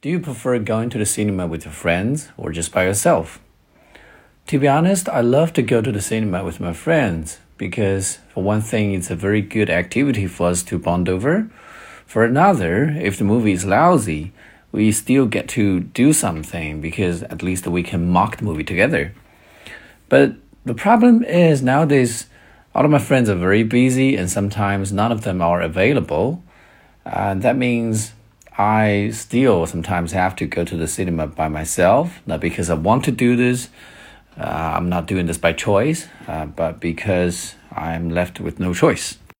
Do you prefer going to the cinema with your friends or just by yourself? To be honest, I love to go to the cinema with my friends because, for one thing, it's a very good activity for us to bond over. For another, if the movie is lousy, we still get to do something because at least we can mock the movie together. But the problem is nowadays, all of my friends are very busy and sometimes none of them are available. And that means I still sometimes have to go to the cinema by myself, not because I want to do this. Uh, I'm not doing this by choice, uh, but because I'm left with no choice.